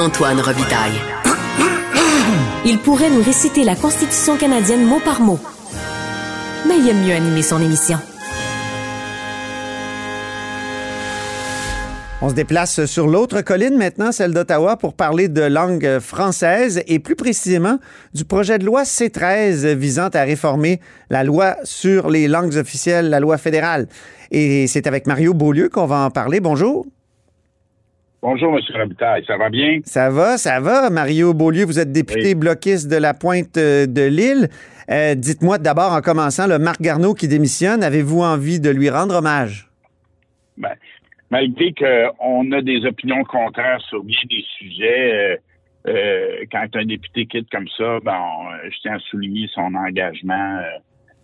Antoine Robitaille. Il pourrait nous réciter la Constitution canadienne mot par mot. Mais il aime mieux animer son émission. On se déplace sur l'autre colline maintenant, celle d'Ottawa, pour parler de langue française et plus précisément du projet de loi C13 visant à réformer la loi sur les langues officielles, la loi fédérale. Et c'est avec Mario Beaulieu qu'on va en parler. Bonjour. Bonjour, M. Robitaille. Ça va bien? Ça va, ça va. Mario Beaulieu, vous êtes député bloquiste de la Pointe euh, de l'Île. Euh, dites-moi d'abord, en commençant, le Marc Garneau qui démissionne, avez-vous envie de lui rendre hommage? Ben, malgré qu'on a des opinions contraires sur bien des sujets, euh, euh, quand un député quitte comme ça, ben, je tiens à souligner son engagement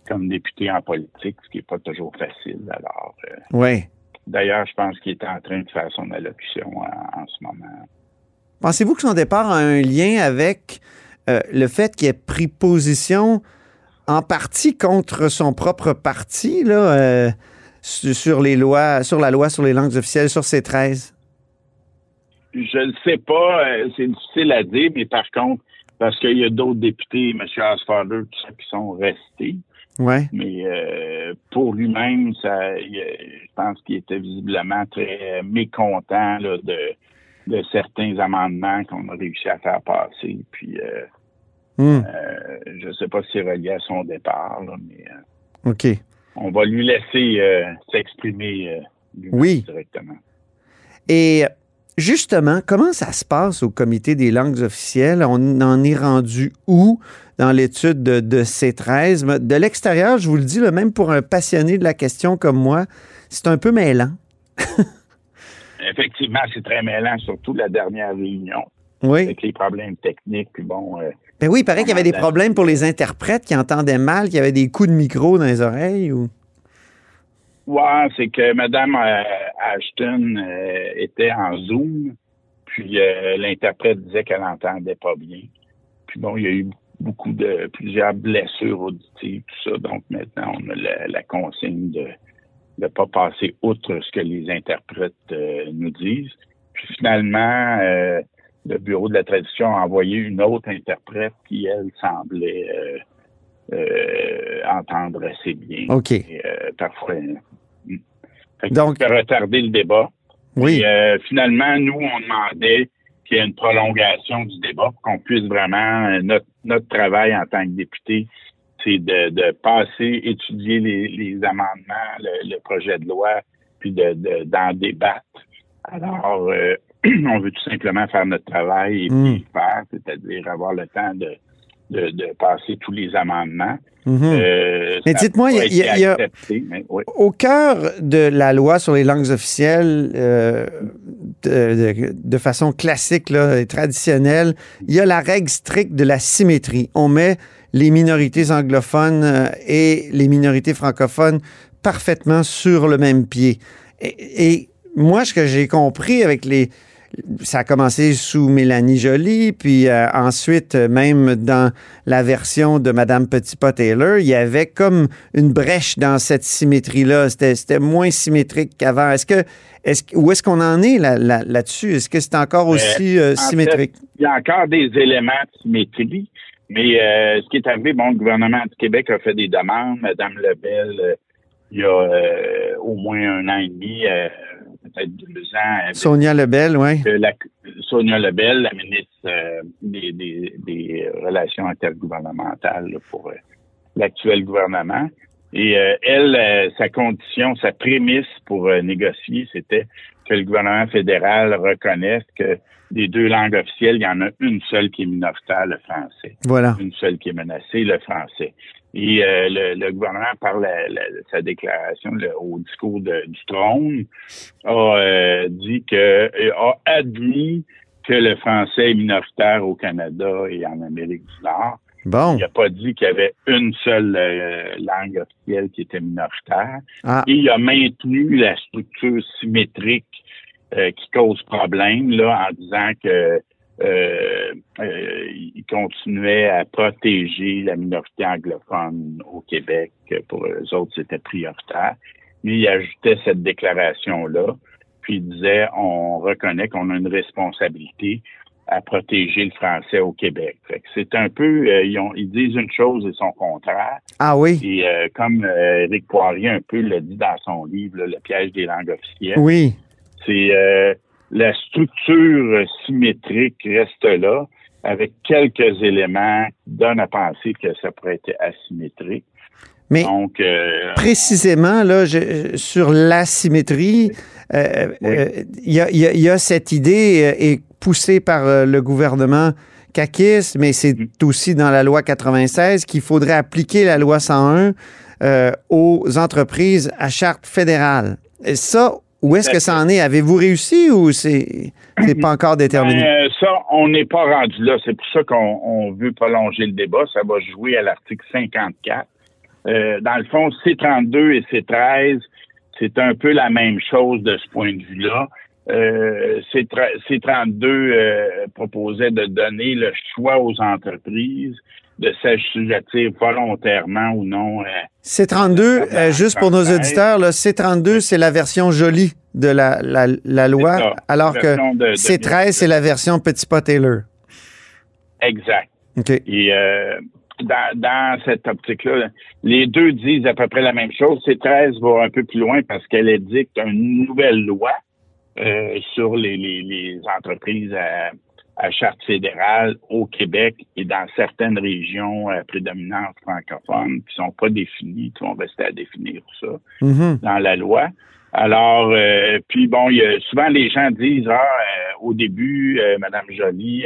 comme député en politique, ce qui n'est pas toujours facile. Alors, oui. D'ailleurs, je pense qu'il est en train de faire son allocution en, ce moment. Pensez-vous que son départ a un lien avec le fait qu'il ait pris position en partie contre son propre parti, là? sur les lois, sur la loi sur les langues officielles, sur ces 13? Je ne sais pas. Euh, c'est difficile à dire, mais par contre, parce qu'il y a d'autres députés, M. Asfader, qui sont restés. Ouais. Mais euh, pour lui-même, ça, je pense qu'il était visiblement très mécontent de, de certains amendements qu'on a réussi à faire passer. Puis, euh, hmm. je ne sais pas si c'est relié à son départ, mais. OK on va lui laisser euh, s'exprimer euh, oui. directement. Et justement, comment ça se passe au comité des langues officielles? On en est rendu où dans l'étude de, ces 13? De l'extérieur, je vous le dis, même pour un passionné de la question comme moi, c'est un peu mêlant. Effectivement, c'est très mêlant, surtout la dernière réunion. Oui. Avec les problèmes techniques. Bon, euh, ben oui, il paraît qu'il y avait des problèmes pour les interprètes qui entendaient mal, qu'il y avait des coups de micro dans les oreilles ou? Ouais, c'est que Mme euh, Ashton euh, était en Zoom, puis euh, l'interprète disait qu'elle n'entendait pas bien. Puis bon, il y a eu beaucoup de plusieurs blessures auditives, tout ça. Donc maintenant, on a la, consigne de ne pas passer outre ce que les interprètes nous disent. Puis finalement, le bureau de la tradition a envoyé une autre interprète qui, elle, semblait euh, euh, entendre assez bien. OK. Euh, parfois. Donc. Ça retarder le débat. Oui. Et, finalement, nous, on demandait qu'il y ait une prolongation du débat pour qu'on puisse vraiment. Notre, notre travail en tant que député, c'est de, de passer, étudier les, les amendements, le, projet de loi, puis d'en de, d'en débattre. Alors, on veut tout simplement faire notre travail et hmm. faire, c'est-à-dire avoir le temps de, de, passer tous les amendements. Mhm. Euh, mais dites-moi, il y a, au cœur de la loi sur les langues officielles, euh, de, façon classique là, et traditionnelle, il y a la règle stricte de la symétrie. On met les minorités anglophones euh, et les minorités francophones parfaitement sur le même pied. et moi, ce que j'ai compris avec les, ça a commencé sous Mélanie Joly, puis euh, ensuite, même dans la version de Madame Petitpas-Taylor, il y avait comme une brèche dans cette symétrie-là. C'était moins symétrique qu'avant. Est-ce que, où est-ce qu'on en est là-dessus? Est-ce que c'est encore aussi euh, symétrique? il y a encore des éléments de symétrie, mais euh, ce qui est arrivé, bon, le gouvernement du Québec a fait des demandes. Madame Lebel, il y a au moins un an et demi, peut-être deux ans. Sonia Lebel, oui. Sonia Lebel, la ministre euh, des, Relations intergouvernementales pour euh, l'actuel gouvernement. Et euh, elle, sa condition, sa prémisse pour négocier, c'était que le gouvernement fédéral reconnaisse que des deux langues officielles, il y en a une seule qui est minoritaire, le français. Voilà. Une seule qui est menacée, le français. Et euh, le, gouvernement, par sa déclaration au discours du trône, a euh, dit que euh, a admis que le français est minoritaire au Canada et en Amérique du Nord. Bon. Il n'a pas dit qu'il y avait une seule langue officielle qui était minoritaire. Ah. Et il a maintenu la structure symétrique qui cause problème là en disant que euh, euh, il continuait à protéger la minorité anglophone au Québec. Pour eux autres, c'était prioritaire. Mais il ajoutait cette déclaration-là, puis il disait, on reconnaît qu'on a une responsabilité à protéger le français au Québec. C'est un peu, euh, ils, ont, ils, disent une chose et son contraire. Ah oui? Et euh, comme euh, Éric Poirier un peu l'a dit dans son livre, Le piège des langues officielles. Oui. C'est la structure symétrique reste là, avec quelques éléments qui donnent à penser que ça pourrait être asymétrique. Mais Donc, précisément, là, sur l'asymétrie, il y, a, y, a, cette idée, et poussé par euh, le gouvernement caquiste, mais c'est mm. aussi dans la loi 96 qu'il faudrait appliquer la loi 101 euh, aux entreprises à charte fédérale. Et ça, où est-ce que ça en est? Avez-vous réussi ou c'est pas encore déterminé? Ben, ça, on n'est pas rendu là. C'est pour ça qu'on veut prolonger le débat. Ça va jouer à l'article 54. Euh, dans le fond, C32 et C13, c'est un peu la même chose de ce point de vue-là. Euh, C32 euh, proposait de donner le choix aux entreprises de s'assujettir volontairement ou non. Euh, C32, euh, juste pour nos auditeurs, C32, c'est la version jolie de la, la, la loi, alors que C13, c'est la version Petit Pot Taylor. Exact. Et dans, dans, cette optique-là, les deux disent à peu près la même chose. C13 va un peu plus loin parce qu'elle édicte une nouvelle loi euh, sur les, les, les entreprises à, à, charte fédérale au Québec et dans certaines régions euh, prédominantes francophones qui sont pas définies, qui vont rester à définir ça mm-hmm. dans la loi. Alors, euh, puis bon, il y a, souvent les gens disent, ah, au début, Madame Joly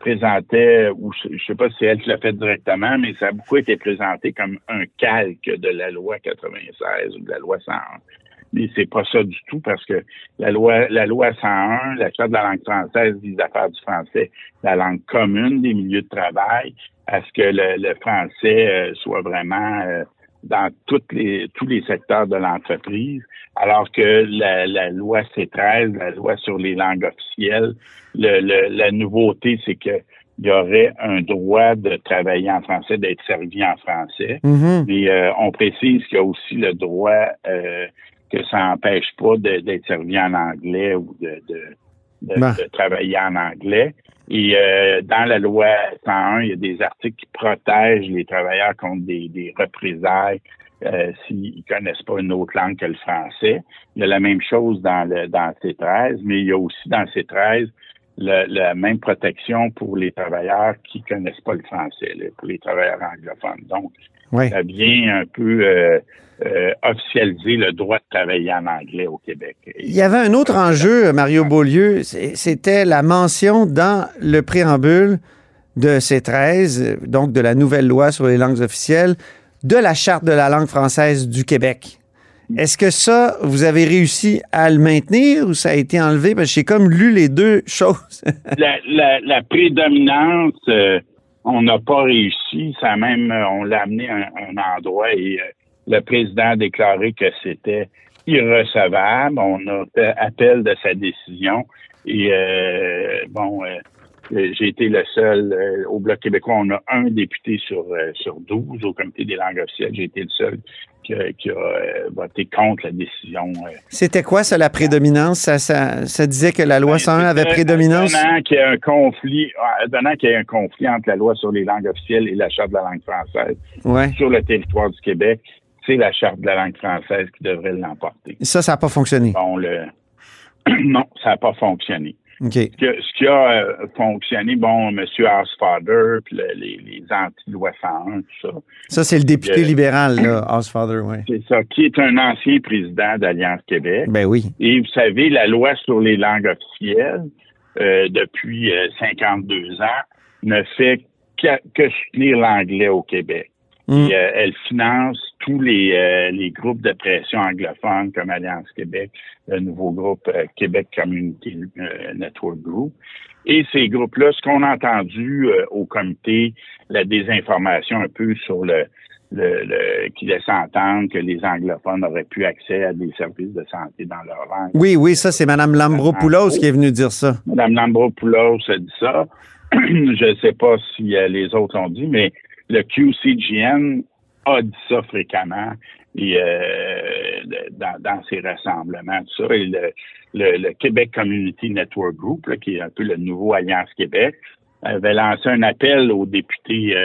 présentait, ou je, sais pas si elle l'a fait directement, mais ça a beaucoup été présenté comme un calque de la loi 96 ou de la loi 101 mais c'est pas ça du tout parce que la loi la loi 101, la charte de la langue française vise à faire du français la langue commune des milieux de travail, à ce que le, français euh, soit vraiment euh, dans toutes les tous les secteurs de l'entreprise, alors que la, la, loi C13, la loi sur les langues officielles, le, la nouveauté, c'est que il y aurait un droit de travailler en français, d'être servi en français. Mm-hmm. Mais euh, on précise qu'il y a aussi le droit que ça n'empêche pas d'être servi en anglais ou de, ben. de, travailler en anglais. Et euh, dans la loi 101, il y a des articles qui protègent les travailleurs contre des, des représailles euh, s'ils connaissent pas une autre langue que le français. Il y a la même chose dans le dans C13, mais il y a aussi dans C13 la même protection pour les travailleurs qui connaissent pas le français, pour les travailleurs anglophones. Donc, ça vient un peu euh, euh, officialiser le droit de travailler en anglais au Québec. Il y avait un autre enjeu, Mario Beaulieu, c'était la mention dans le préambule de C13, donc de la nouvelle loi sur les langues officielles, de la Charte de la langue française du Québec. Est-ce que ça, vous avez réussi à le maintenir ou ça a été enlevé? Parce que j'ai comme lu les deux choses. la, prédominance, euh, on n'a pas réussi. Ça même, on l'a amené à un, endroit et euh, le président a déclaré que c'était irrecevable. On a fait appel de sa décision. Et euh, bon, euh, j'ai été le seul euh, au Bloc québécois. On a un député sur sur 12 au comité des langues officielles. J'ai été le seul qui a, voté contre la décision. C'était quoi ça, la prédominance? Ça, ça, disait que la loi 101 ben, avait prédominance? Donnant qu'il y a un conflit, donnant qu'il y a un conflit entre la loi sur les langues officielles et la Charte de la langue française sur le territoire du Québec, c'est la charte de la langue française qui devrait l'emporter. Ça, ça n'a pas fonctionné. Bon, le... non, ça n'a pas fonctionné. Okay. Ce, qui a euh, fonctionné, bon, M. Housefather, puis les, les anti-lois 101, tout ça. Ça, c'est le député libéral, là, Housefather, oui. C'est ça, qui est un ancien président d'Alliance Québec. Ben oui. Et vous savez, la loi sur les langues officielles, euh, depuis 52 euh, ans, ne fait que soutenir l'anglais au Québec. Mm. Euh, elle finance tous les, euh, les groupes de pression anglophones comme Alliance Québec, le nouveau groupe euh, Québec Community Network Group. Et ces groupes-là, ce qu'on a entendu au comité, la désinformation un peu sur le, le, qui laisse entendre que les anglophones auraient pu accès à des services de santé dans leur langue. Oui, oui, ça, c'est Mme Lambropoulos qui est venue dire ça. Mme Lambropoulos a dit ça. Je ne sais pas si les autres l'ont dit, mais le QCGN a dit ça fréquemment et dans, ces rassemblements, tout ça. Et le, Québec Community Network Group, qui est un peu le nouveau Alliance Québec, avait lancé un appel aux députés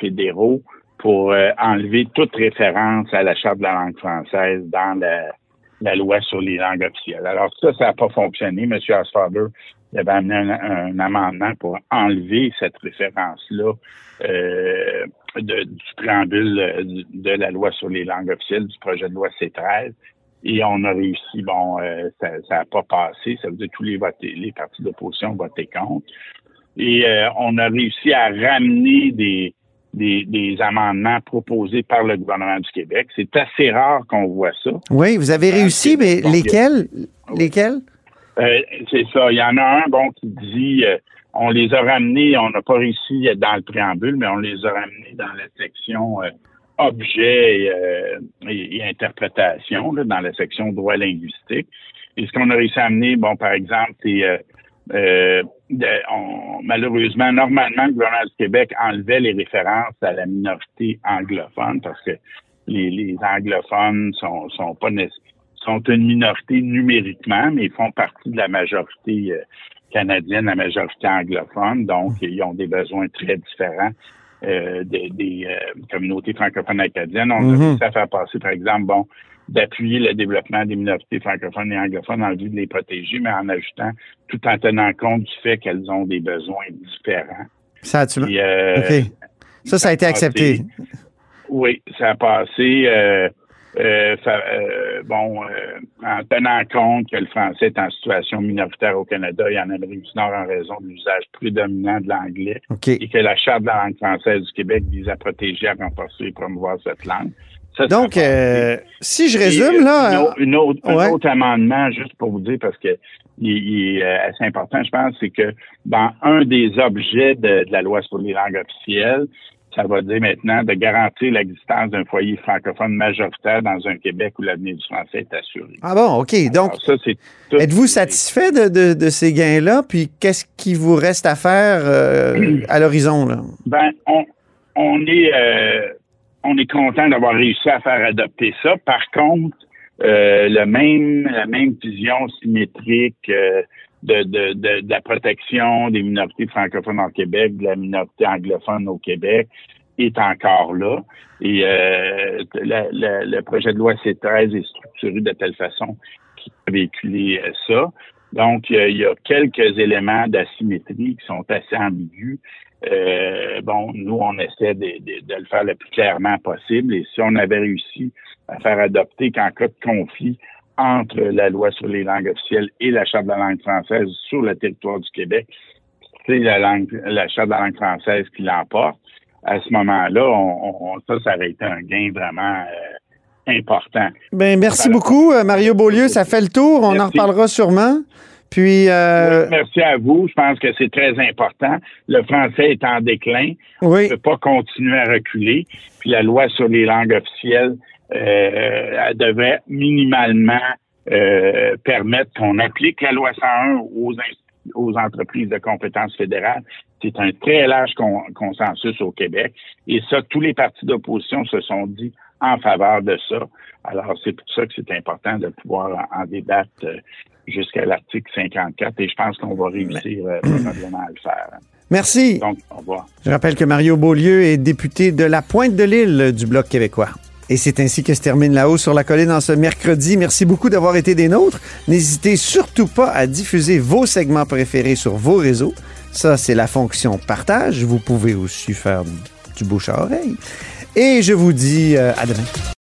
fédéraux pour enlever toute référence à la Charte de la langue française dans la la loi sur les langues officielles. Alors ça, ça n'a pas fonctionné. M. Asfader avait amené un, amendement pour enlever cette référence-là euh, du préambule de, la loi sur les langues officielles, du projet de loi C13. Et on a réussi, bon, euh, ça n'a pas passé, ça veut dire que tous les, votés, les partis d'opposition votaient contre. Et euh, on a réussi à ramener des, des, amendements proposés par le gouvernement du Québec. C'est assez rare qu'on voit ça. Oui, vous avez réussi, mais lesquels? Lesquels? Euh, c'est ça. Il y en a un, bon, qui dit euh, on les a ramenés, on n'a pas réussi dans le préambule, mais on les a ramenés dans la section euh, objet et, interprétation, dans la section droit linguistique. Et ce qu'on a réussi à amener, bon, par exemple, c'est euh, malheureusement, normalement, le gouvernement du Québec enlevait les références à la minorité anglophone parce que les, anglophones sont, sont pas sont une minorité numériquement, mais ils font partie de la majorité euh, canadienne, la majorité anglophone, donc mmh. ils ont des besoins très différents euh, des, communautés francophones acadiennes. On a mmh. ça faire passer, par exemple, bon, d'appuyer le développement des minorités francophones et anglophones en vue de les protéger, mais en ajoutant, tout en tenant compte du fait qu'elles ont des besoins différents. Ça, a tu... euh, Ça, ça a été accepté. Oui, ça a passé. Euh, euh, euh bon, en tenant compte que le français est en situation minoritaire au Canada et en Amérique du Nord en raison de l'usage prédominant de l'anglais et que la Charte de la langue française du Québec vise à protéger, à renforcer et promouvoir cette langue. Donc, euh, si je résume, là. Une, autre, un autre amendement, juste pour vous dire, parce que il, est euh, assez important, je pense, c'est que dans un des objets de, la loi sur les langues officielles, ça va dire maintenant de garantir l'existence d'un foyer francophone majoritaire dans un Québec où l'avenir du français est assuré. Ah bon, OK. Donc, êtes-vous satisfait de, ces gains-là? Puis, qu'est-ce qui vous reste à faire euh, à l'horizon? Ben, on, on est on est content d'avoir réussi à faire adopter ça. Par contre, euh, la même vision symétrique euh, de, la protection des minorités francophones au Québec, de la minorité anglophone au Québec, est encore là. Et euh, le projet de loi C13 est structuré de telle façon qu'il peut véhiculer ça. Donc, il y a quelques éléments d'asymétrie qui sont assez ambigus. Euh, bon, nous, on essaie de, le faire le plus clairement possible. Et si on avait réussi à faire adopter qu'en cas de conflit entre la loi sur les langues officielles et la Charte de la langue française sur le territoire du Québec, c'est la langue, la Charte de la langue française qui l'emporte. À ce moment-là, on, ça, ça aurait été un gain vraiment euh, important. Ben, merci beaucoup, euh, Mario Beaulieu. Ça fait le tour. On en reparlera sûrement. Puis. Euh, merci à vous. Je pense que c'est très important. Le français est en déclin. Oui. On ne peut pas continuer à reculer. Puis la loi sur les langues officielles euh, devrait minimalement euh, permettre qu'on applique la loi 101 aux, aux entreprises de compétences fédérales. C'est un très large consensus au Québec. Et ça, tous les partis d'opposition se sont dit en faveur de ça. Alors, c'est pour ça que c'est important de pouvoir en, débattre euh, jusqu'à l'article 54 et je pense qu'on va réussir euh, probablement à le faire. Merci. Donc, au revoir. Je rappelle que Mario Beaulieu est député de la Pointe de l'Île du Bloc québécois. Et c'est ainsi que se termine la hausse sur la colline en ce mercredi. Merci beaucoup d'avoir été des nôtres. N'hésitez surtout pas à diffuser vos segments préférés sur vos réseaux. Ça, c'est la fonction partage. Vous pouvez aussi faire du bouche à oreille. Et je vous dis euh, à demain.